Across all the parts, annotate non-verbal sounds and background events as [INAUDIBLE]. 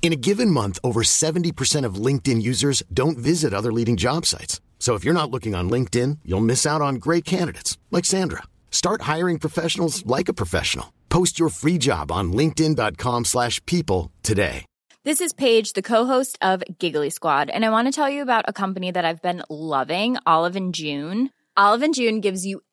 In a given month, over 70% of LinkedIn users don't visit other leading job sites. So if you're not looking on LinkedIn, you'll miss out on great candidates like Sandra. Start hiring professionals like a professional. Post your free job on linkedin.com/people today. This is Paige, the co-host of Giggly Squad, and I want to tell you about a company that I've been loving, Olive and June. Olive and June gives you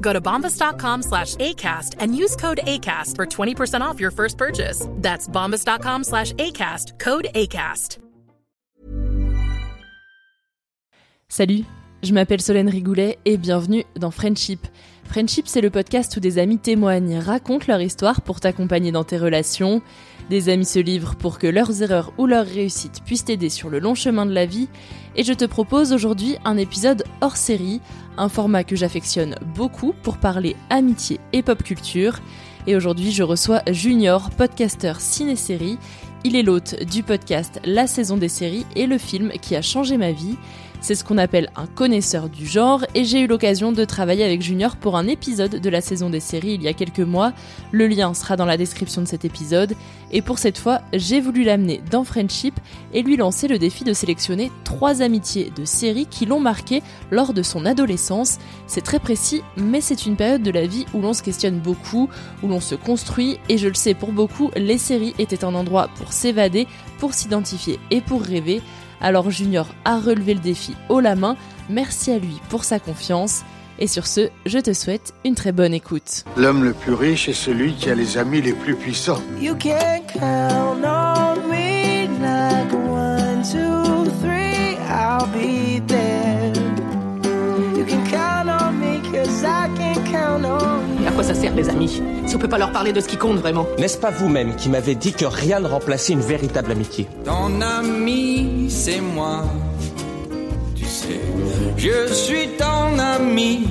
Go to bombas.com slash ACAST and use code ACAST for 20% off your first purchase. That's bombas.com slash ACAST, code ACAST. Salut, je m'appelle Solène Rigoulet et bienvenue dans Friendship. Friendship, c'est le podcast où des amis témoignent, racontent leur histoire pour t'accompagner dans tes relations. Des amis se livrent pour que leurs erreurs ou leurs réussites puissent t'aider sur le long chemin de la vie. Et je te propose aujourd'hui un épisode hors série, un format que j'affectionne beaucoup pour parler amitié et pop culture. Et aujourd'hui, je reçois Junior, podcasteur ciné-série. Il est l'hôte du podcast La saison des séries et le film qui a changé ma vie. C'est ce qu'on appelle un connaisseur du genre et j'ai eu l'occasion de travailler avec Junior pour un épisode de la saison des séries il y a quelques mois. Le lien sera dans la description de cet épisode et pour cette fois, j'ai voulu l'amener dans Friendship et lui lancer le défi de sélectionner trois amitiés de séries qui l'ont marqué lors de son adolescence. C'est très précis, mais c'est une période de la vie où l'on se questionne beaucoup, où l'on se construit et je le sais pour beaucoup, les séries étaient un endroit pour s'évader, pour s'identifier et pour rêver. Alors Junior a relevé le défi haut la main, merci à lui pour sa confiance. Et sur ce, je te souhaite une très bonne écoute. L'homme le plus riche est celui qui a les amis les plus puissants. You can count on sert les amis Si on peut pas leur parler de ce qui compte vraiment N'est-ce pas vous-même qui m'avez dit que rien ne remplaçait une véritable amitié Ton ami, c'est moi. Tu sais, je suis ton ami.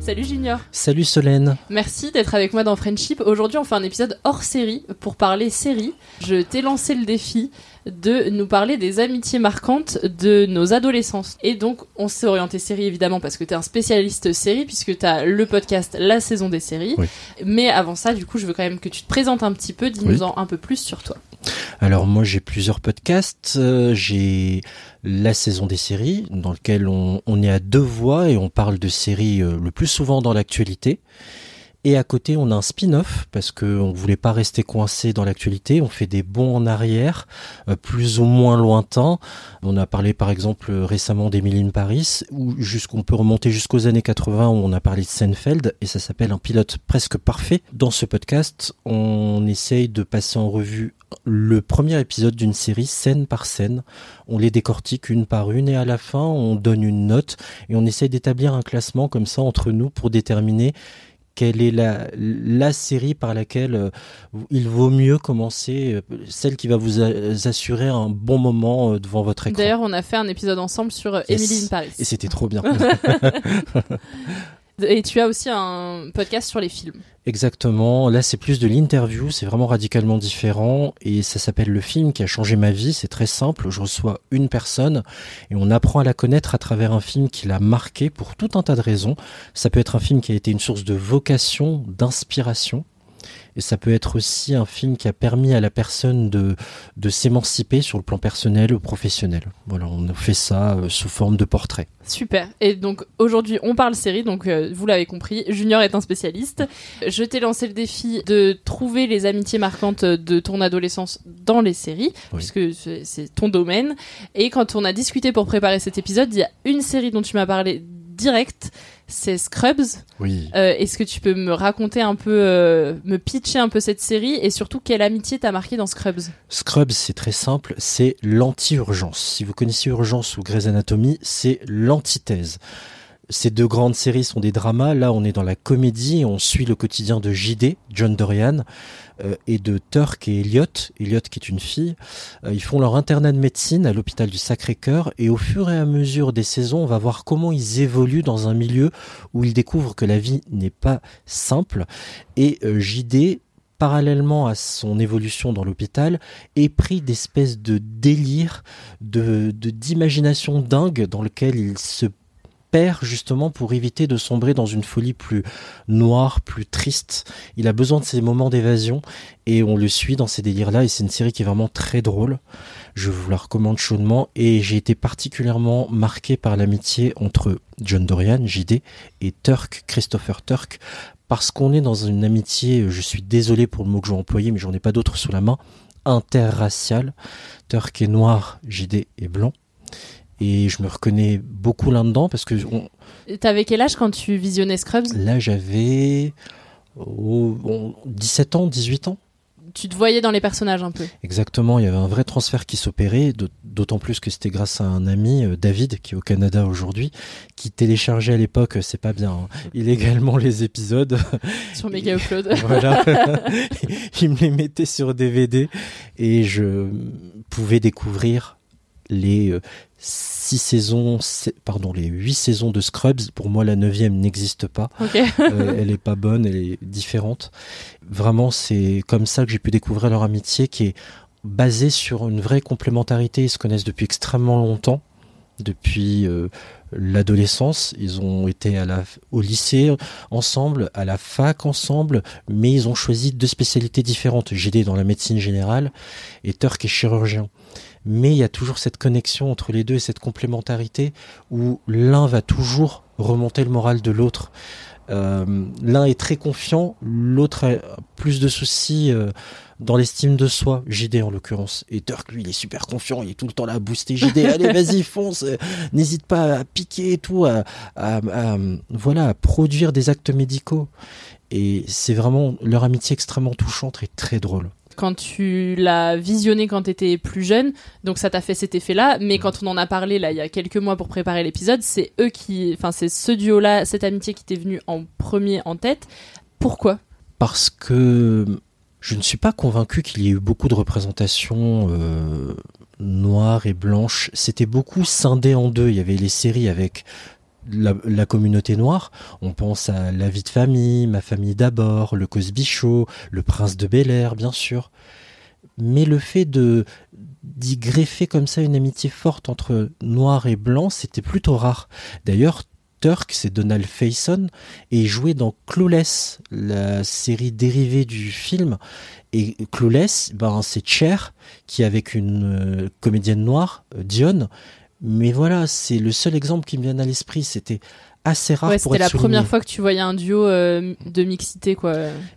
Salut Junior Salut Solène. Merci d'être avec moi dans Friendship. Aujourd'hui, on fait un épisode hors série pour parler série. Je t'ai lancé le défi de nous parler des amitiés marquantes de nos adolescences. Et donc, on s'est orienté série évidemment parce que t'es un spécialiste série puisque t'as le podcast La saison des séries. Oui. Mais avant ça, du coup, je veux quand même que tu te présentes un petit peu, dis-nous en un peu plus sur toi. Alors moi j'ai plusieurs podcasts. Euh, j'ai la saison des séries dans lequel on, on est à deux voix et on parle de séries euh, le plus souvent dans l'actualité. Et à côté, on a un spin-off parce que on voulait pas rester coincé dans l'actualité. On fait des bons en arrière, euh, plus ou moins lointains. On a parlé par exemple euh, récemment d'Emily in Paris, ou jusqu'on peut remonter jusqu'aux années 80 où on a parlé de Seinfeld et ça s'appelle un pilote presque parfait. Dans ce podcast, on essaye de passer en revue le premier épisode d'une série scène par scène. On les décortique une par une et à la fin, on donne une note et on essaye d'établir un classement comme ça entre nous pour déterminer quelle est la, la série par laquelle euh, il vaut mieux commencer, euh, celle qui va vous a- assurer un bon moment euh, devant votre écran. D'ailleurs, on a fait un épisode ensemble sur. Emily in Paris. Et c'était trop bien. [LAUGHS] [LAUGHS] Et tu as aussi un podcast sur les films. Exactement. Là, c'est plus de l'interview. C'est vraiment radicalement différent. Et ça s'appelle Le film qui a changé ma vie. C'est très simple. Je reçois une personne et on apprend à la connaître à travers un film qui l'a marqué pour tout un tas de raisons. Ça peut être un film qui a été une source de vocation, d'inspiration et ça peut être aussi un film qui a permis à la personne de, de s'émanciper sur le plan personnel ou professionnel. Voilà, on a fait ça euh, sous forme de portrait. Super. Et donc aujourd'hui, on parle série, donc euh, vous l'avez compris, Junior est un spécialiste. Je t'ai lancé le défi de trouver les amitiés marquantes de ton adolescence dans les séries, puisque c'est ton domaine. Et quand on a discuté pour préparer cet épisode, il y a une série dont tu m'as parlé direct, c'est Scrubs. Oui. Euh, est-ce que tu peux me raconter un peu, euh, me pitcher un peu cette série et surtout quelle amitié t'as marqué dans Scrubs? Scrubs, c'est très simple, c'est l'anti-urgence. Si vous connaissez Urgence ou Grey's Anatomy, c'est l'antithèse. Ces deux grandes séries sont des dramas. Là, on est dans la comédie. On suit le quotidien de JD, John Dorian, euh, et de Turk et Elliot. Elliot, qui est une fille. Euh, ils font leur internat de médecine à l'hôpital du Sacré-Cœur. Et au fur et à mesure des saisons, on va voir comment ils évoluent dans un milieu où ils découvrent que la vie n'est pas simple. Et euh, JD parallèlement à son évolution dans l'hôpital, est pris d'espèces de délire, de d'imagination dingue dans lequel il se justement pour éviter de sombrer dans une folie plus noire, plus triste. Il a besoin de ces moments d'évasion et on le suit dans ces délires-là et c'est une série qui est vraiment très drôle. Je vous la recommande chaudement et j'ai été particulièrement marqué par l'amitié entre John Dorian, JD, et Turk, Christopher Turk, parce qu'on est dans une amitié, je suis désolé pour le mot que j'ai employé, mais j'en ai pas d'autre sous la main, interraciale. Turk est noir, JD est blanc et je me reconnais beaucoup là-dedans parce que. On... T'avais quel âge quand tu visionnais Scrubs? Là, j'avais 17 ans, 18 ans. Tu te voyais dans les personnages un peu? Exactement, il y avait un vrai transfert qui s'opérait, d'autant plus que c'était grâce à un ami, euh, David, qui est au Canada aujourd'hui, qui téléchargeait à l'époque, c'est pas bien, hein, illégalement les épisodes. [LAUGHS] Sur Mega Upload. [LAUGHS] voilà. [LAUGHS] il me les mettait sur DVD et je pouvais découvrir les euh, six saisons, pardon, les huit saisons de Scrubs. Pour moi, la neuvième n'existe pas. Euh, elle est pas bonne, elle est différente. Vraiment, c'est comme ça que j'ai pu découvrir leur amitié qui est basée sur une vraie complémentarité. Ils se connaissent depuis extrêmement longtemps, depuis euh, l'adolescence. Ils ont été à la, au lycée ensemble, à la fac ensemble, mais ils ont choisi deux spécialités différentes. JD dans la médecine générale et Turk est chirurgien mais il y a toujours cette connexion entre les deux et cette complémentarité où l'un va toujours remonter le moral de l'autre. Euh, l'un est très confiant, l'autre a plus de soucis euh, dans l'estime de soi, JD en l'occurrence. Et Turk, lui, il est super confiant, il est tout le temps là à booster JD, [LAUGHS] allez, vas-y, fonce, euh, n'hésite pas à piquer et tout, à, voilà, à produire des actes médicaux. Et c'est vraiment leur amitié extrêmement touchante et très drôle quand tu l'as visionné quand tu étais plus jeune, donc ça t'a fait cet effet-là. Mais quand on en a parlé là il y a quelques mois pour préparer l'épisode, c'est eux qui, enfin c'est ce duo-là, cette amitié qui t'est venu en premier en tête. Pourquoi? Parce que je ne suis pas convaincu qu'il y ait eu beaucoup de représentations euh, noires et blanches. C'était beaucoup scindé en deux. Il y avait les séries avec la, communauté noire. On pense à La vie de famille, Ma famille d'abord, Le Cosby Show, Le Prince de Bel Air, bien sûr. Mais le fait de d'y greffer comme ça une amitié forte entre noir et blanc, c'était plutôt rare. D'ailleurs, Turk, c'est Donald Faison, et joué dans Clueless, la série dérivée du film. Et Clueless, ben, c'est Cher, qui avec une euh, comédienne noire, euh, Dion, mais voilà, c'est le seul exemple qui me vient à l'esprit. C'était assez rare ouais, pour C'était la première fois que tu voyais un duo euh, de mixité, quoi.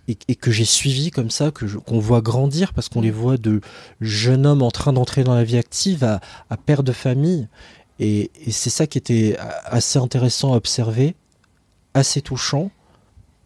Et, que j'ai suivi comme ça, que qu'on voit grandir parce qu'on les voit de jeunes hommes en train d'entrer dans la vie active à, à père de famille. Et, et c'est ça qui était assez intéressant à observer, assez touchant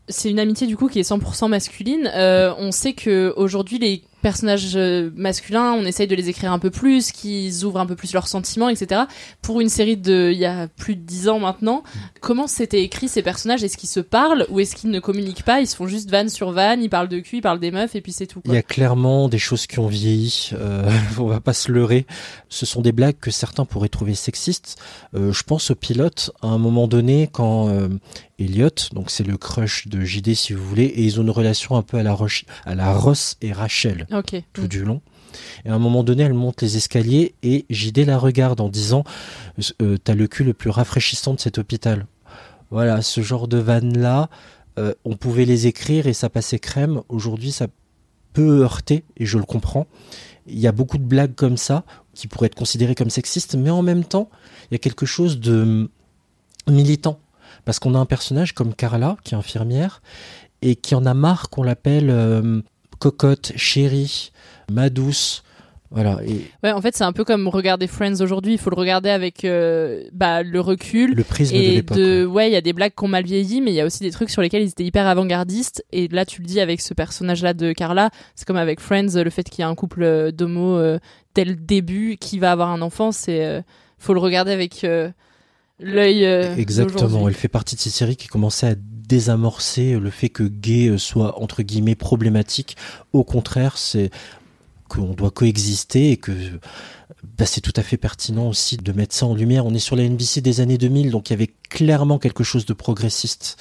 c'est une amitié du coup qui est 100% masculine. Euh, on sait que aujourd'hui les personnages euh, masculins, on essaye de les écrire un peu plus, qu'ils ouvrent un peu plus leurs sentiments, etc. Pour une série de, il y a plus de dix ans maintenant, comment c'était écrit ces personnages? Est-ce qu'ils se parlent ou est-ce qu'ils ne communiquent pas? Ils se font juste van sur van, ils parlent de cul, ils parlent des meufs et puis c'est tout. Il y a clairement des choses qui ont vieilli. Euh, [LAUGHS] on va pas se leurrer. Ce sont des blagues que certains pourraient trouver sexistes. Euh, je pense au pilote à un moment donné quand Elliot, donc c'est le crush de JD si vous voulez, et ils ont une relation un peu à la, à la Ross et Rachel tout du long. Et à un moment donné, elle monte les escaliers et JD la regarde en disant euh, T'as le cul le plus rafraîchissant de cet hôpital. Voilà, ce genre de vannes-là, euh, on pouvait les écrire et ça passait crème. Aujourd'hui, ça peut heurter et je le comprends. Il y a beaucoup de blagues comme ça qui pourraient être considérées comme sexistes, mais en même temps, il y a quelque chose de militant. Parce qu'on a un personnage comme Carla, qui est infirmière, et qui en a marre qu'on l'appelle euh, cocotte, chérie, ma douce. Voilà. Et ouais, en fait, c'est un peu comme regarder Friends aujourd'hui. Il faut le regarder avec euh, bah, le recul. Le prisme et de l'époque. Ouais, il y a des blagues qui ont mal vieilli, mais il y a aussi des trucs sur lesquels ils étaient hyper avant-gardistes. Et là, tu le dis avec ce personnage-là de Carla, c'est comme avec Friends, le fait qu'il y a un couple euh, d'homo euh, dès le début qui va avoir un enfant, c'est faut le regarder avec l'œil. Exactement. Elle fait partie de ces séries qui commençaient à désamorcer le fait que gay soit entre guillemets problématique. Au contraire, c'est qu'on doit coexister et que bah, c'est tout à fait pertinent aussi de mettre ça en lumière. On est sur la NBC des années 2000, donc il y avait clairement quelque chose de progressiste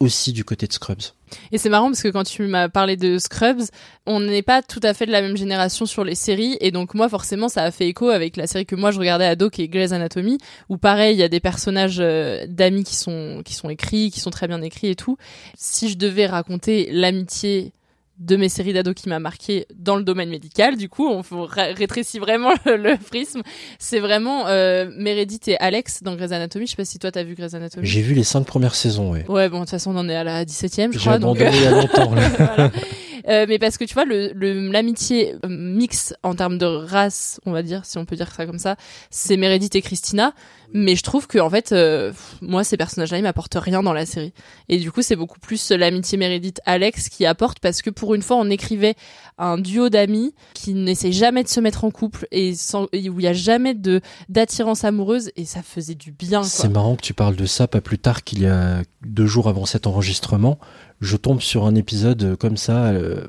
aussi du côté de Scrubs. Et c'est marrant parce que quand tu m'as parlé de Scrubs, on n'est pas tout à fait de la même génération sur les séries et donc moi forcément ça a fait écho avec la série que moi je regardais à dos qui est Grey's Anatomy où pareil il y a des personnages euh, d'amis qui sont qui sont écrits, qui sont très bien écrits et tout. Si je devais raconter l'amitié de mes séries d'ados qui m'a marqué dans le domaine médical. Du coup, on rétrécit vraiment [LAUGHS] le, prisme. C'est vraiment euh, Meredith et Alex dans Grey's Anatomy. Je sais pas si toi t'as vu Grey's Anatomy. J'ai vu les cinq premières saisons, ouais. Ouais, bon, de toute façon, on en est à la 17e, je crois. J'ai abandonné il y a longtemps. [LAUGHS] Euh, mais parce que tu vois, l'amitié le, l'amitié euh, mix en termes de race, on va dire, si on peut dire ça comme ça, c'est Meredith et Christina. Mais je trouve que en fait, euh, moi, ces personnages-là, ils m'apportent rien dans la série. Et du coup, c'est beaucoup plus l'amitié Meredith-Alex qui apporte parce que pour une fois, on écrivait un duo d'amis qui n'essaie jamais de se mettre en couple et, sans, où il y a jamais de d'attirance amoureuse et ça faisait du bien. C'est marrant que tu parles de ça pas plus tard qu'il y a deux jours avant cet enregistrement je tombe sur un épisode euh, comme ça euh,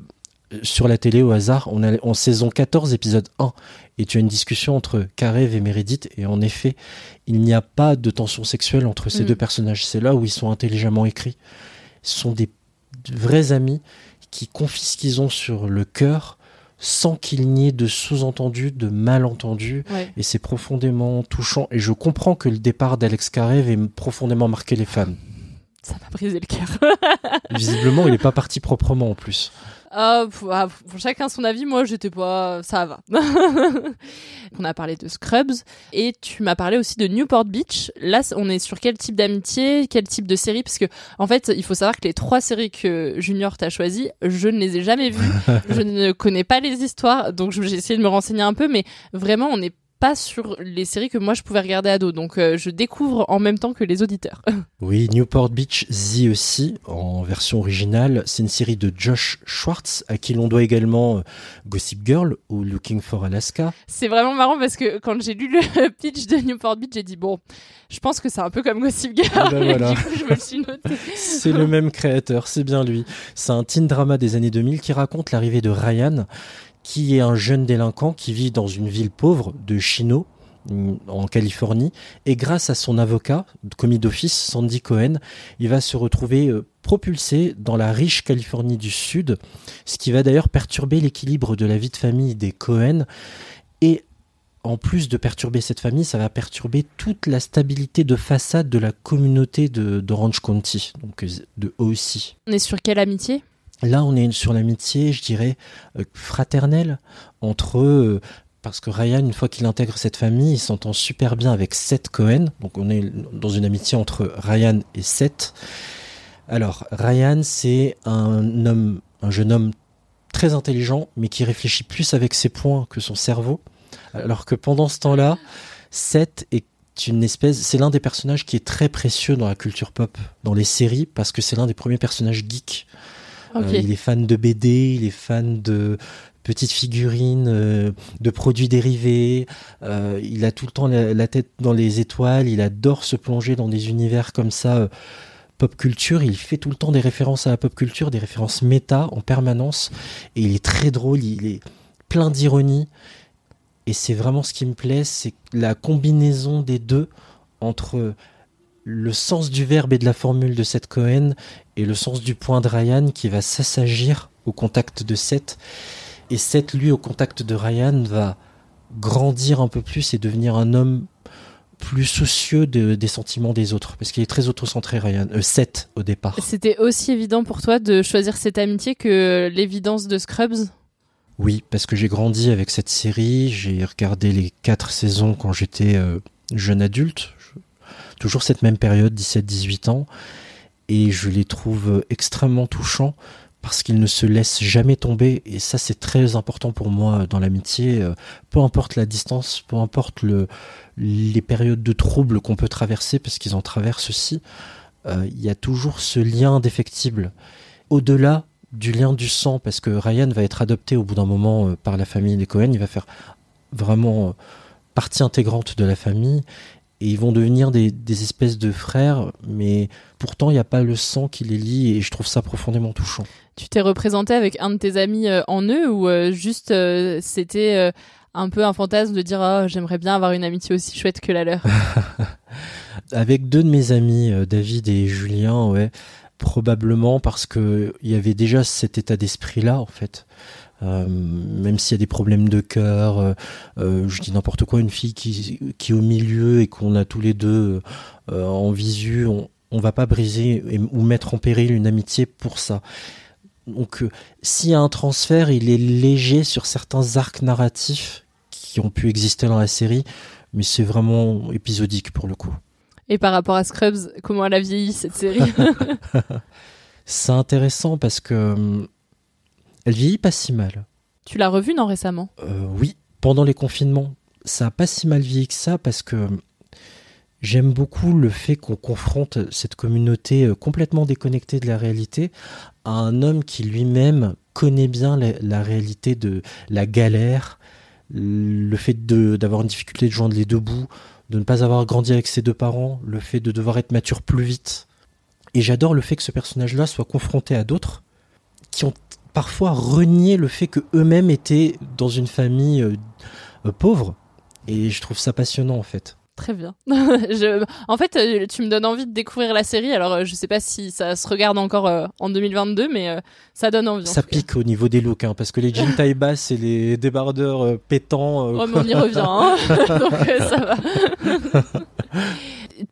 sur la télé au hasard. On est en saison 14, épisode 1. Et tu as une discussion entre Karev et Meredith. Et en effet, il n'y a pas de tension sexuelle entre ces mm. deux personnages. C'est là où ils sont intelligemment écrits. Ce sont des vrais amis qui confient ce qu'ils ont sur le cœur sans qu'il n'y ait de sous-entendu, de malentendu. Et c'est profondément touchant. Et je comprends que le départ d'Alex Karev ait profondément marqué les fans ça m'a brisé le cœur. [LAUGHS] Visiblement, il n'est pas parti proprement en plus. Ah, ah, pour chacun son avis, moi j'étais pas. Ça va. [LAUGHS] on a parlé de Scrubs et tu m'as parlé aussi de Newport Beach. Là, on est sur quel type d'amitié, quel type de série? Parce que, en fait, il faut savoir que les trois séries que Junior t'a choisies, je ne les ai jamais vues. [LAUGHS] je ne connais pas les histoires, donc j'ai essayé de me renseigner un peu, mais vraiment, on est pas sur les séries que moi je pouvais regarder à dos. Donc euh, je découvre en même temps que les auditeurs. [LAUGHS] oui, Newport Beach The aussi, en version originale, c'est une série de Josh Schwartz, à qui l'on doit également euh, Gossip Girl ou Looking for Alaska. C'est vraiment marrant parce que quand j'ai lu le [LAUGHS] pitch de Newport Beach, j'ai dit bon, je pense que c'est un peu comme Gossip Girl. Ah ben voilà. [LAUGHS] je me suis noté. c'est le même créateur, c'est bien lui. C'est un teen drama des années 2000 qui raconte l'arrivée de Ryan qui est un jeune délinquant qui vit dans une ville pauvre de Chino, en Californie, et grâce à son avocat, commis d'office, Sandy Cohen, il va se retrouver euh, propulsé dans la riche Californie du Sud, ce qui va d'ailleurs perturber l'équilibre de la vie de famille des Cohen, et en plus de perturber cette famille, ça va perturber toute la stabilité de façade de la communauté d'Orange County, donc euh, de aussi. On est sur quelle amitié? Là, on est sur l'amitié, je dirais, euh, fraternelle entre eux. Parce que Ryan, une fois qu'il intègre cette famille, il s'entend super bien avec Seth Cohen. Donc on est dans une amitié entre Ryan et Seth. Alors, Ryan, c'est un un jeune homme très intelligent, mais qui réfléchit plus avec ses poings que son cerveau. Alors que pendant ce temps-là, Seth est une espèce, c'est l'un des personnages qui est très précieux dans la culture pop, dans les séries, parce que c'est l'un des premiers personnages geeks. Euh, il est fan de BD, il est fan de petites figurines, euh, de produits dérivés. Euh, il a tout le temps la, tête dans les étoiles. Il adore se plonger dans des univers comme ça. Pop culture, il fait tout le temps des références à la pop culture, des références méta en permanence, et il est très drôle, il est plein d'ironie, et c'est vraiment ce qui me plaît, c'est la combinaison des deux entre le sens du verbe et de la formule de Seth Cohen et le sens du point de Ryan qui va s'assagir au contact de Seth. Et Seth, lui, au contact de Ryan, va grandir un peu plus et devenir un homme plus soucieux des sentiments des autres. Parce qu'il est très autocentré Ryan. Euh, Seth au départ. C'était aussi évident pour toi de choisir cette amitié que l'évidence de Scrubs? Oui, parce que j'ai grandi avec cette série, j'ai regardé les quatre saisons quand j'étais euh, jeune adulte, toujours cette même période, 17-18 ans, et je les trouve extrêmement touchants parce qu'ils ne se laissent jamais tomber et ça c'est très important pour moi dans l'amitié euh, peu importe la distance peu importe le, les périodes de troubles qu'on peut traverser parce qu'ils en traversent aussi euh, il y a toujours ce lien indéfectible au-delà du lien du sang parce que Ryan va être adopté au bout d'un moment euh, par la famille des Cohen il va faire vraiment partie intégrante de la famille et ils vont devenir des, des espèces de frères, mais pourtant il n'y a pas le sang qui les lie et je trouve ça profondément touchant. Tu t'es représenté avec un de tes amis euh, en eux ou euh, juste euh, c'était un peu un fantasme de dire oh, j'aimerais bien avoir une amitié aussi chouette que la leur? [LAUGHS] [LAUGHS] Avec deux de mes amis, David et Julien, ouais, probablement parce que il y avait déjà cet état d'esprit là en fait. Euh, même s'il y a des problèmes de cœur, euh, euh, je dis n'importe quoi, une fille qui, qui est au milieu et qu'on a tous les deux en visu, on, on va pas briser ou mettre en péril une amitié pour ça. Donc s'il y a un transfert, il est léger sur certains arcs narratifs qui ont pu exister dans la série, mais c'est vraiment épisodique pour le coup. Et par rapport à Scrubs, comment elle a vieilli cette série? [LAUGHS] C'est intéressant parce que elle vieillit pas si mal. Tu l'as revue, non, récemment? Euh, Oui, pendant les confinements. Ça a pas si mal vieilli que ça parce que j'aime beaucoup le fait qu'on confronte cette communauté euh, complètement déconnectée de la réalité à un homme qui lui-même connaît bien la, réalité de la galère, le fait d'avoir une difficulté de joindre les deux bouts, de ne pas avoir grandi avec ses deux parents, le fait de devoir être mature plus vite. Et j'adore le fait que ce personnage-là soit confronté à d'autres qui ont parfois renier le fait que eux-mêmes étaient dans une famille euh, euh, pauvre. Et je trouve ça passionnant en fait. Très bien. [LAUGHS] je... En fait, euh, tu me donnes envie de découvrir la série. Alors, je sais pas si ça se regarde encore en 2022, mais ça donne envie. Ça pique au niveau des looks, hein, parce que les jeans taille basse et les débardeurs pétants. Oh, mais on y revient, hein [LAUGHS] [LAUGHS] donc ça va.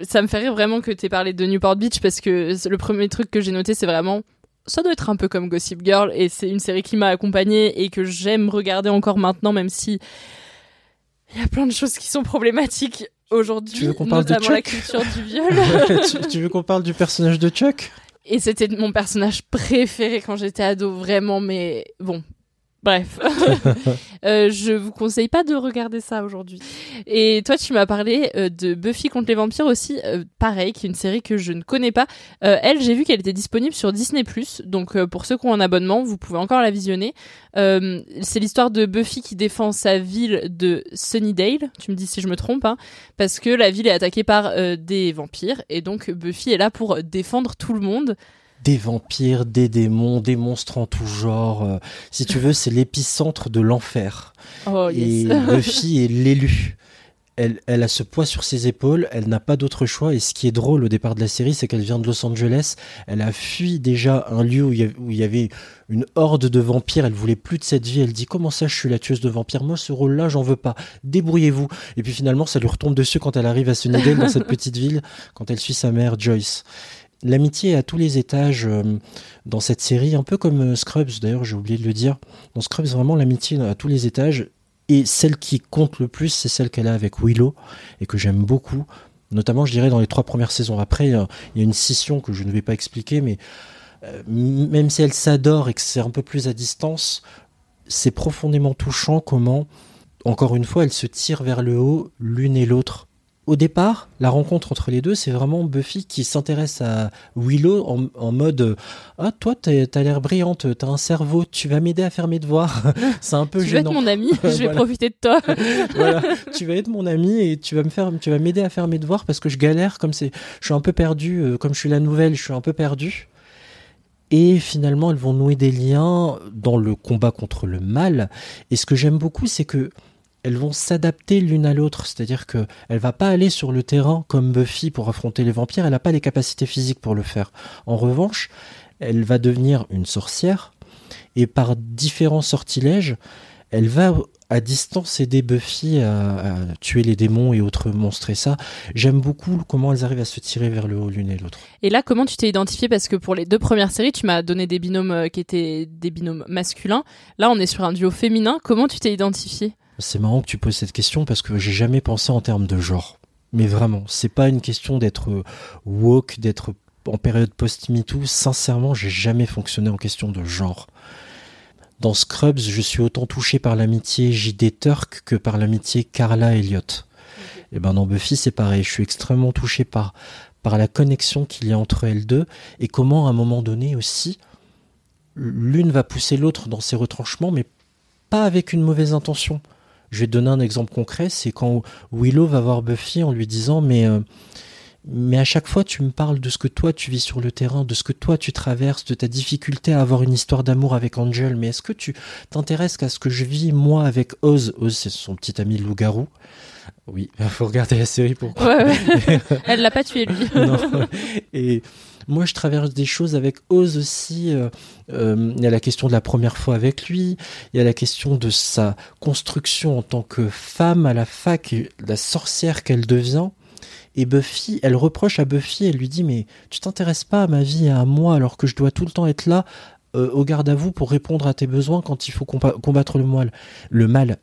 ça me fait rire vraiment que tu aies parlé de Newport Beach, parce que le premier truc que j'ai noté, c'est vraiment ça doit être un peu comme Gossip Girl et c'est une série qui m'a accompagnée et que j'aime regarder encore maintenant même si il y a plein de choses qui sont problématiques aujourd'hui, notamment la culture du [LAUGHS] viol. tu, veux qu'on parle du personnage de Chuck? Et c'était mon personnage préféré quand j'étais ado, vraiment, mais bon, Bref, [LAUGHS] euh, je vous conseille pas de regarder ça aujourd'hui. Et toi, tu m'as parlé euh, de Buffy contre les vampires aussi, euh, pareil, qui est une série que je ne connais pas. elle, j'ai vu qu'elle était disponible sur Disney+, donc pour ceux qui ont un abonnement, vous pouvez encore la visionner. c'est l'histoire de Buffy qui défend sa ville de Sunnydale, tu me dis si je me trompe, hein, parce que la ville est attaquée par des vampires, et donc Buffy est là pour défendre tout le monde des vampires, des démons, des monstres en tout genre. Euh, si tu veux, c'est l'épicentre de l'enfer. Oh, et Buffy est l'élu. Elle, elle, a ce poids sur ses épaules, elle n'a pas d'autre choix. Et ce qui est drôle au départ de la série, c'est qu'elle vient de Los Angeles. Elle a fui déjà un lieu où il, y avait, où il y avait une horde de vampires. Elle voulait plus de cette vie. Elle dit Comment ça, je suis la tueuse de vampires? Moi, ce rôle-là, j'en veux pas. Débrouillez-vous. Et puis finalement, ça lui retombe dessus quand elle arrive à Sunnydale, dans cette [LAUGHS] petite ville, quand elle suit sa mère, Joyce l'amitié à tous les étages euh, dans cette série, un peu comme euh, Scrubs d'ailleurs, j'ai oublié de le dire. Dans Scrubs, vraiment l'amitié à tous les étages. Et celle qui compte le plus, c'est celle qu'elle a avec Willow, et que j'aime beaucoup. Notamment, je dirais, dans les trois premières saisons. Après, il y a une scission que je ne vais pas expliquer, mais euh, même si elle s'adore et que c'est un peu plus à distance, c'est profondément touchant comment, encore une fois, elles se tirent vers le haut l'une et l'autre au départ, la rencontre entre les deux, c'est vraiment Buffy qui s'intéresse à Willow en, mode Ah, toi, t'as l'air brillante, t'as un cerveau, tu vas m'aider à faire mes devoirs. [LAUGHS] c'est un peu tu gênant. Tu vas être mon ami, [LAUGHS] je vais profiter de toi. [LAUGHS] voilà, tu vas être mon ami et tu vas me faire, tu vas m'aider à faire mes devoirs parce que je galère, comme c'est, je suis un peu perdu, euh, comme je suis la nouvelle, je suis un peu perdu. Et finalement, elles vont nouer des liens dans le combat contre le mal. Et ce que j'aime beaucoup, c'est que elles vont s'adapter l'une à l'autre, c'est-à-dire que elle va pas aller sur le terrain comme Buffy pour affronter les vampires, elle n'a pas les capacités physiques pour le faire. En revanche, elle va devenir une sorcière et par différents sortilèges, elle va à distance aider Buffy à, à, tuer les démons et autres monstres. Et ça, j'aime beaucoup comment elles arrivent à se tirer vers le haut l'une et l'autre. Et là, comment tu t'es identifié Parce que pour les deux premières séries, tu m'as donné des binômes euh, qui étaient des binômes masculins. Là, on est sur un duo féminin. Comment tu t'es identifié C'est marrant que tu poses cette question parce que j'ai jamais pensé en termes de genre. Mais vraiment, c'est pas une question d'être woke, d'être en période post-MeToo. Sincèrement, j'ai jamais fonctionné en question de genre. Dans Scrubs, je suis autant touché par l'amitié J.D. Turk que par l'amitié Carla Elliott. Et ben dans Buffy, c'est pareil. Je suis extrêmement touché par, par la connexion qu'il y a entre elles deux et comment à un moment donné aussi, l'une va pousser l'autre dans ses retranchements, mais pas avec une mauvaise intention. Je vais donner un exemple concret, c'est quand Willow va voir Buffy en lui disant mais euh, mais à chaque fois tu me parles de ce que toi tu vis sur le terrain, de ce que toi tu traverses, de ta difficulté à avoir une histoire d'amour avec Angel, mais est-ce que tu t'intéresses qu'à ce que je vis moi avec Oz? Oz c'est son petit ami loup-garou. Oui, [LAUGHS] il faut regarder la série pour. Ouais, ouais. Elle l'a pas tué lui. [LAUGHS] non. Et moi, je traverse des choses avec Oz aussi. Euh, euh, il y a la question de la première fois avec lui. Il y a la question de sa construction en tant que femme à la fac, la sorcière qu'elle devient. Et Buffy, elle reproche à Buffy, elle lui dit mais tu t'intéresses pas à ma vie et à moi alors que je dois tout le temps être là euh, au garde à vous pour répondre à tes besoins quand il faut combattre le mal. Le mal.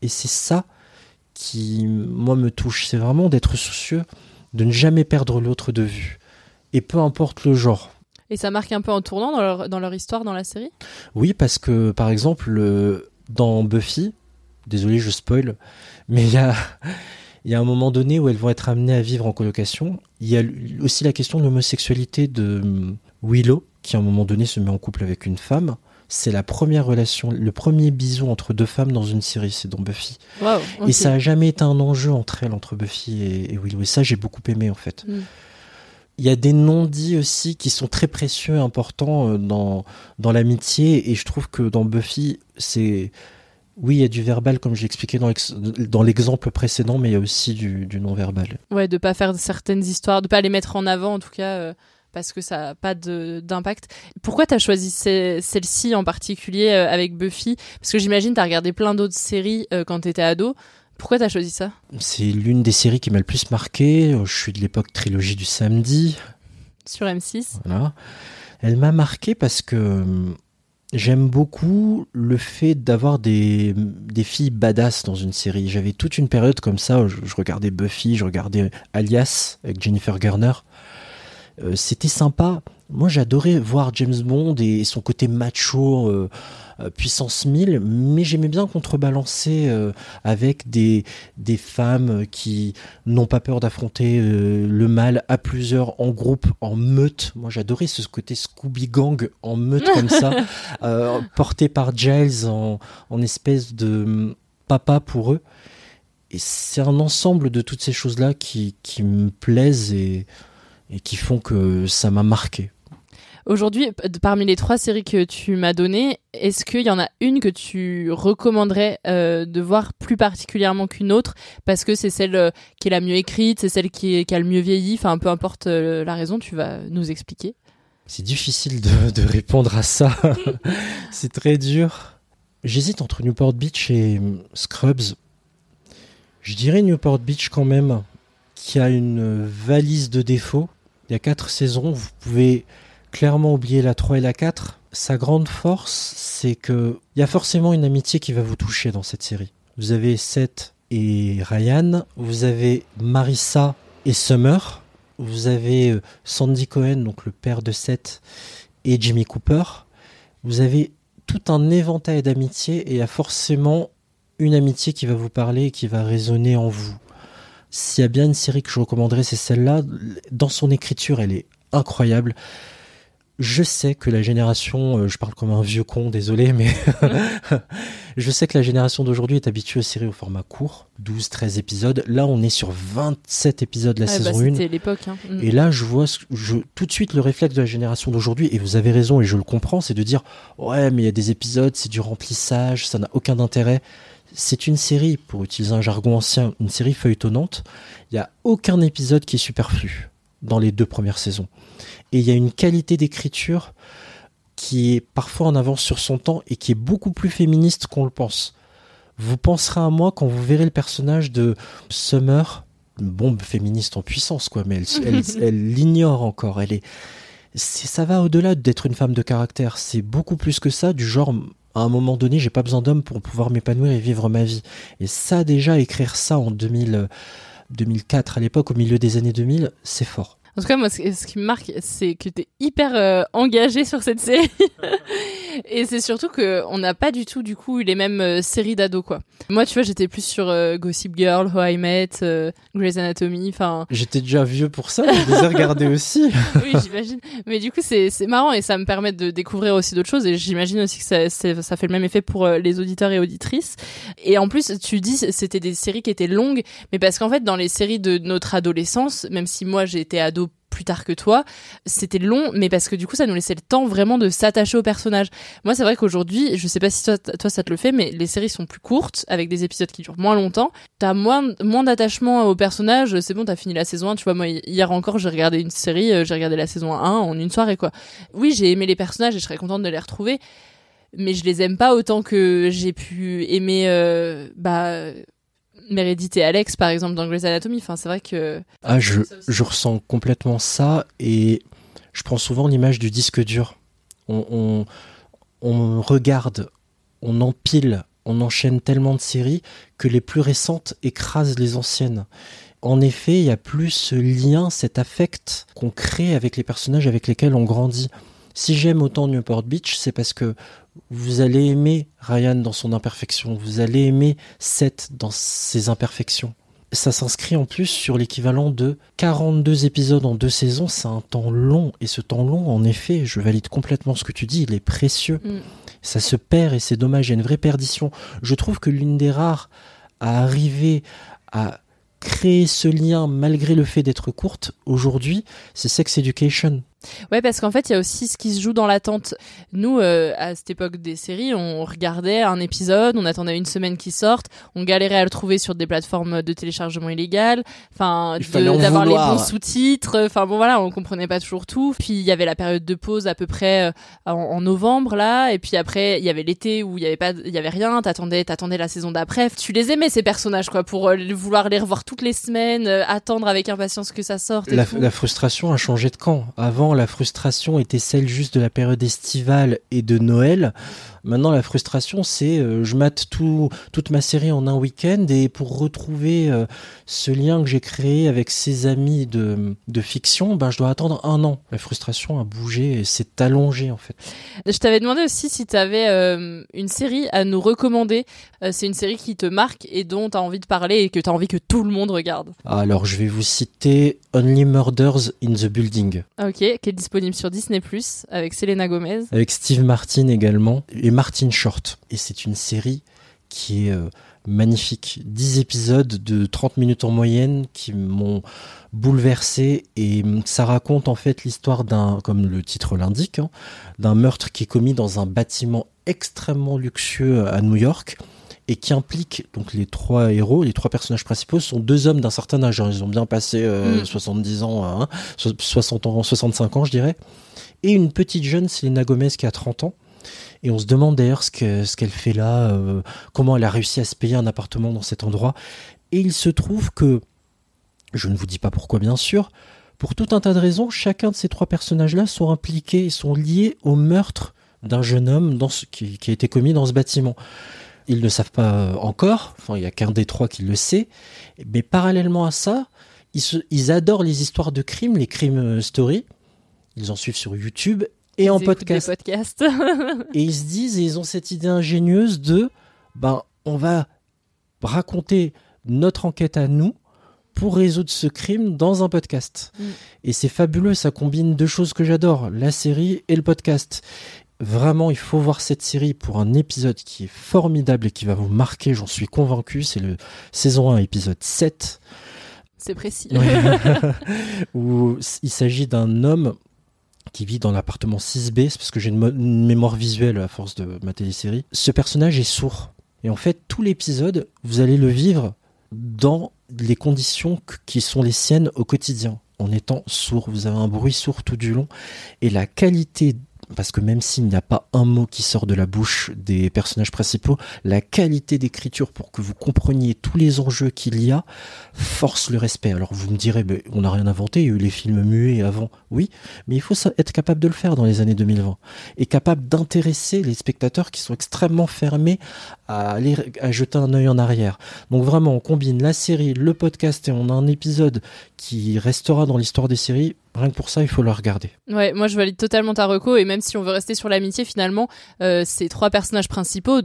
Et c'est ça qui, moi, me touche. C'est vraiment d'être soucieux de ne jamais perdre l'autre de vue. Et peu importe le genre. Et ça marque un peu en tournant dans leur, dans leur histoire dans la série? Oui, parce que, par exemple, le, dans Buffy, désolé, je spoil, mais il y a, il y a un moment donné où elles vont être amenées à vivre en colocation. Il y a aussi la question de l'homosexualité de Willow, qui à un moment donné se met en couple avec une femme c'est la première relation, le premier bisou entre deux femmes dans une série, c'est dans Buffy. Wow, okay. Et ça a jamais été un enjeu entre elles, entre Buffy et, et Willow. Et ça, j'ai beaucoup aimé en fait. Mm. Il y a des non-dits aussi qui sont très précieux, importants dans, dans l'amitié. Et je trouve que dans Buffy, c'est. Oui, il y a du verbal, comme je l'expliquais dans l'exemple précédent, mais il y a aussi du, du non-verbal. Ouais, de pas faire certaines histoires, de pas les mettre en avant, en tout cas. Euh parce que ça n'a pas d'impact. Pourquoi tu as choisi celle-ci en particulier euh, avec Buffy? Parce que j'imagine tu as regardé plein d'autres séries euh, quand tu étais ado. Pourquoi tu as choisi ça? C'est l'une des séries qui m'a le plus marqué. Je suis de l'époque trilogie du samedi. Sur M6. Voilà. Elle m'a marqué parce que j'aime beaucoup le fait d'avoir des, filles badass dans une série. J'avais toute une période comme ça, je, regardais Buffy, je regardais Alias avec Jennifer Garner. Euh, c'était sympa. Moi, j'adorais voir James Bond et son côté macho, euh, puissance 1000, mais j'aimais bien contrebalancer euh, avec des, des femmes qui n'ont pas peur d'affronter euh, le mal à plusieurs, en groupe, en meute. Moi, j'adorais ce côté Scooby Gang en meute comme ça, [LAUGHS] porté par Giles en, en espèce de papa pour eux. Et c'est un ensemble de toutes ces choses-là qui, qui me plaisent et et qui font que ça m'a marqué. Aujourd'hui, parmi les trois séries que tu m'as données, est-ce qu'il y en a une que tu recommanderais euh, de voir plus particulièrement qu'une autre? Parce que c'est celle euh, qui est la mieux écrite, c'est celle qui, a le mieux vieilli, enfin peu importe euh, la raison, tu vas nous expliquer. C'est difficile de, [LAUGHS] de, répondre à ça. [LAUGHS] c'est très dur. J'hésite entre Newport Beach et Scrubs. Je dirais Newport Beach quand même, qui a une valise de défauts il y a quatre saisons, vous pouvez clairement oublier la 3 et la 4. Sa grande force, c'est que il y a forcément une amitié qui va vous toucher dans cette série. Vous avez Seth et Ryan, vous avez Marissa et Summer, vous avez Sandy Cohen, donc le père de Seth, et Jimmy Cooper. Vous avez tout un éventail d'amitiés et il y a forcément une amitié qui va vous parler et qui va résonner en vous. S'il y a bien une série que je recommanderais, c'est celle-là. Dans son écriture, elle est incroyable. Je sais que la génération, euh, je parle comme un vieux con, désolé, mais [LAUGHS] je sais que la génération d'aujourd'hui est habituée aux séries au format court, 12, 13 épisodes. Là, on est sur 27 épisodes la saison bah, 1. C'était l'époque. Hein. Mm. Et là, je vois je, tout de suite le réflexe de la génération d'aujourd'hui, et vous avez raison, et je le comprends, c'est de dire Ouais, mais il y a des épisodes, c'est du remplissage, ça n'a aucun intérêt. C'est une série, pour utiliser un jargon ancien, une série feuilletonnante. Il n'y a aucun épisode qui est superflu dans les deux premières saisons. Et il y a une qualité d'écriture qui est parfois en avance sur son temps et qui est beaucoup plus féministe qu'on le pense. Vous penserez à moi quand vous verrez le personnage de Summer, une bombe féministe en puissance, quoi, mais elle [LAUGHS] l'ignore encore. Elle est, ça va au-delà d'être une femme de caractère. C'est beaucoup plus que ça, du genre, à un moment donné, j'ai pas besoin d'homme pour pouvoir m'épanouir et vivre ma vie. Et ça, déjà, écrire ça en 2000, 2004, à l'époque, au milieu des années 2000, c'est fort. En tout cas, moi, ce, qui me marque, c'est que tu es hyper euh, engagé sur cette série. Et c'est surtout que on n'a pas du tout, du coup, les mêmes euh, séries d'ados, quoi. Moi, tu vois, j'étais plus sur euh, Gossip Girl, How I Met, Grey's Anatomy, enfin... J'étais déjà vieux pour ça, je les ai regardés [LAUGHS] aussi. oui, j'imagine. Mais du coup, c'est marrant et ça me permet de découvrir aussi d'autres choses. Et j'imagine aussi que ça, ça fait le même effet pour les auditeurs et auditrices. Et en plus, tu dis, c'était des séries qui étaient longues, mais parce qu'en fait, dans les séries de notre adolescence, même si moi j'ai été ado plus tard que toi. C'était long, mais parce que du coup, ça nous laissait le temps vraiment de s'attacher au personnage. Moi, c'est vrai qu'aujourd'hui, je sais pas si toi, toi, ça te le fait, mais les séries sont plus courtes, avec des épisodes qui durent moins longtemps. T'as moins, moins d'attachement au personnage. C'est bon, t'as fini la saison 1. Tu vois, moi, hier encore, j'ai regardé une série, euh, j'ai regardé la saison 1 en une soirée, quoi. Oui, j'ai aimé les personnages et je serais contente de les retrouver. Mais je les aime pas autant que j'ai pu aimer, euh, bah, Meredith et Alex, par exemple, dans Grey's Anatomy. Enfin, c'est vrai que. Ah, je, je, ressens complètement ça et je prends souvent l'image du disque dur. On, on, on, regarde, on empile, on enchaîne tellement de séries que les plus récentes écrasent les anciennes. En effet, il y a plus ce lien, cet affect qu'on crée avec les personnages avec lesquels on grandit. Si j'aime autant Newport Beach, c'est parce que vous allez aimer Ryan dans son imperfection, vous allez aimer Seth dans ses imperfections. Ça s'inscrit en plus sur l'équivalent de 42 épisodes en deux saisons, c'est un temps long, et ce temps long, en effet, je valide complètement ce que tu dis, il est précieux. Mm. Ça se perd et c'est dommage, il y a une vraie perdition. Je trouve que l'une des rares à arriver à créer ce lien malgré le fait d'être courte aujourd'hui, c'est Sex Education. Ouais, parce qu'en fait, il y a aussi ce qui se joue dans l'attente. Nous, euh, à cette époque des séries, on regardait un épisode, on attendait une semaine qui sorte, on galérait à le trouver sur des plateformes de téléchargement illégal, enfin, d'avoir les bons sous-titres, enfin bon voilà, on comprenait pas toujours tout. Puis il y avait la période de pause à peu près euh, en, novembre là, et puis après il y avait l'été où il y avait pas, il y avait rien, t'attendais, t'attendais la saison d'après. Tu les aimais ces personnages quoi, pour euh, vouloir les revoir toutes les semaines, attendre avec impatience que ça sorte. la, la frustration a changé de camp. Avant la frustration était celle juste de la période estivale et de Noël. Maintenant, la frustration, c'est euh, je mate tout, toute ma série en un week-end et pour retrouver euh, ce lien que j'ai créé avec ses amis de, de fiction, ben, je dois attendre un an. La frustration a bougé et s'est allongée en fait. Je t'avais demandé aussi si tu avais euh, une série à nous recommander. c'est une série qui te marque et dont tu as envie de parler et que tu as envie que tout le monde regarde. Alors, je vais vous citer Only Murders in the Building. Ok, qui est disponible sur Disney ⁇ avec Selena Gomez. Avec Steve Martin également. Et Martin Short. Et c'est une série qui est euh, magnifique. 10 épisodes de 30 minutes en moyenne qui m'ont bouleversé et ça raconte en fait l'histoire d'un, comme le titre l'indique, hein, d'un meurtre qui est commis dans un bâtiment extrêmement luxueux à New York et qui implique donc les trois héros, les trois personnages principaux sont deux hommes d'un certain âge. Hein. Ils ont bien passé 70 euh, mm. ans, 60 hein, ans, 65 ans, je dirais. Et une petite jeune, Selena Gomez, qui a 30 ans, et on se demande d'ailleurs ce qu'elle fait là, euh, comment elle a réussi à se payer un appartement dans cet endroit. Et il se trouve que, je ne vous dis pas pourquoi bien sûr, pour tout un tas de raisons, chacun de ces trois personnages-là sont impliqués et sont liés au meurtre d'un jeune homme dans ce, qui, a été commis dans ce bâtiment. Ils ne savent pas encore, enfin il n'y a qu'un des trois qui le sait, mais parallèlement à ça, ils, ils adorent les histoires de crimes, les crimes euh, story, ils en suivent sur YouTube et en podcast. [LAUGHS] et ils se disent, et ils ont cette idée ingénieuse de, ben, on va raconter notre enquête à nous pour résoudre ce crime dans un podcast. Mm. Et c'est fabuleux, ça combine deux choses que j'adore, la série et le podcast. Vraiment, il faut voir cette série pour un épisode qui est formidable et qui va vous marquer, j'en suis convaincu. C'est le saison 1, épisode 7. C'est précis. [LAUGHS] [LAUGHS] où il s'agit d'un homme qui vit dans l'appartement 6B, c'est parce que j'ai une, mémoire visuelle à force de ma télésérie. Ce personnage est sourd. Et en fait, tout l'épisode, vous allez le vivre dans les conditions qui sont les siennes au quotidien, en étant sourd. Vous avez un bruit sourd tout du long. Et la qualité parce que même s'il n'y a pas un mot qui sort de la bouche des personnages principaux, la qualité d'écriture pour que vous compreniez tous les enjeux qu'il y a force le respect. Alors vous me direz, on n'a rien inventé, il y a eu les films muets avant, oui, mais il faut être capable de le faire dans les années 2020 et capable d'intéresser les spectateurs qui sont extrêmement fermés à à jeter un œil en arrière. Donc vraiment, on combine la série, le podcast et on a un épisode qui restera dans l'histoire des séries Rien que pour ça, il faut le regarder. Ouais, moi je valide totalement ta reco et même si on veut rester sur l'amitié, finalement, euh, ces trois personnages principaux,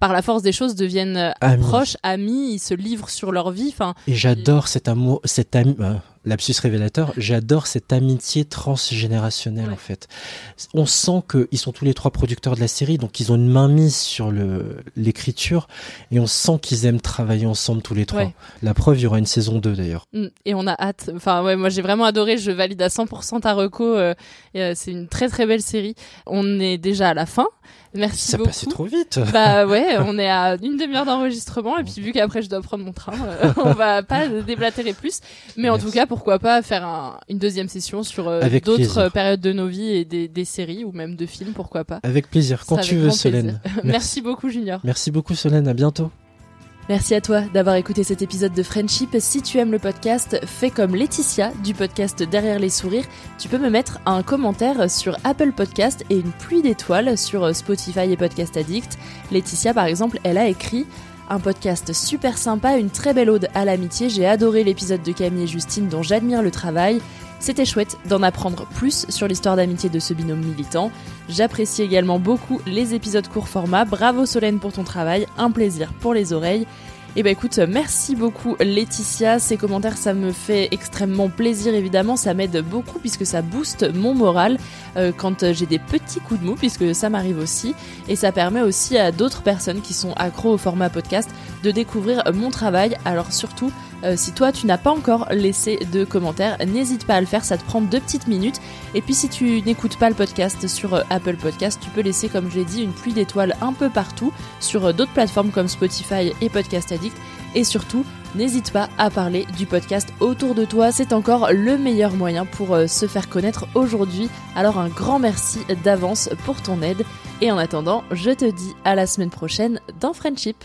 par la force des choses, deviennent euh, proches, amis, ils se livrent sur leur vie. Et j'adore cet amour, cet ami. Euh, lapsus révélateur, j'adore cette amitié transgénérationnelle en fait. On sent qu'ils sont tous les trois producteurs de la série, donc ils ont une main mise sur l'écriture et on sent qu'ils aiment travailler ensemble tous les trois. La preuve, il y aura une saison 2 d'ailleurs. Mm, et on a hâte. Enfin ouais, moi j'ai vraiment adoré, je valide à 100% ta reco. Euh, euh, c'est une très très belle série. On est déjà à la fin. Merci ça beaucoup. passait trop vite. Bah ouais, on est à une demi-heure d'enregistrement et puis vu qu'après je dois prendre mon train, euh, on va pas déblatérer plus. Mais en tout cas, pourquoi pas faire un, une deuxième session sur euh, d'autres périodes de nos vies et des, des, séries ou même de films, pourquoi pas. Avec plaisir, quand tu veux, Solène. [LAUGHS] Merci beaucoup, Junior. Merci beaucoup, Solène. À bientôt. Merci à toi d'avoir écouté cet épisode de Friendship. Si tu aimes le podcast, fais comme Laetitia du podcast Derrière les sourires. Tu peux me mettre un commentaire sur Apple Podcast et une pluie d'étoiles sur Spotify et Podcast Addict. Laetitia, par exemple, elle a écrit un podcast super sympa, une très belle ode à l'amitié. J'ai adoré l'épisode de Camille et Justine dont j'admire le travail. C'était chouette d'en apprendre plus sur l'histoire d'amitié de ce binôme militant. J'apprécie également beaucoup les épisodes court format. Bravo Solène pour ton travail, un plaisir pour les oreilles. Et eh ben écoute, merci beaucoup Laetitia. Ces commentaires, ça me fait extrêmement plaisir évidemment. Ça m'aide beaucoup puisque ça booste mon moral euh, quand j'ai des petits coups de mou, puisque ça m'arrive aussi. Et ça permet aussi à d'autres personnes qui sont accros au format podcast de découvrir mon travail. Alors surtout, euh, si toi tu n'as pas encore laissé de commentaires, n'hésite pas à le faire, ça te prend deux petites minutes. Et puis si tu n'écoutes pas le podcast sur euh, Apple Podcast, tu peux laisser, comme je l'ai dit, une pluie d'étoiles un peu partout sur euh, d'autres plateformes comme Spotify et Podcast Addict. Et surtout, n'hésite pas à parler du podcast autour de toi, c'est encore le meilleur moyen pour se faire connaître aujourd'hui. Alors un grand merci d'avance pour ton aide. Et en attendant, je te dis à la semaine prochaine dans Friendship.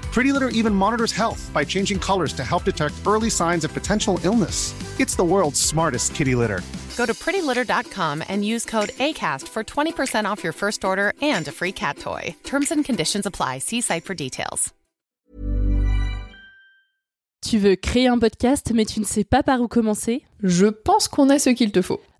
Pretty Litter even monitors health by changing colors to help detect early signs of potential illness. It's the world's smartest kitty litter. Go to prettylitter.com and use code ACAST for 20% off your first order and a free cat toy. Terms and conditions apply. See site for details. Tu veux créer un podcast mais tu ne sais pas par où commencer Je pense qu'on a ce qu'il te faut.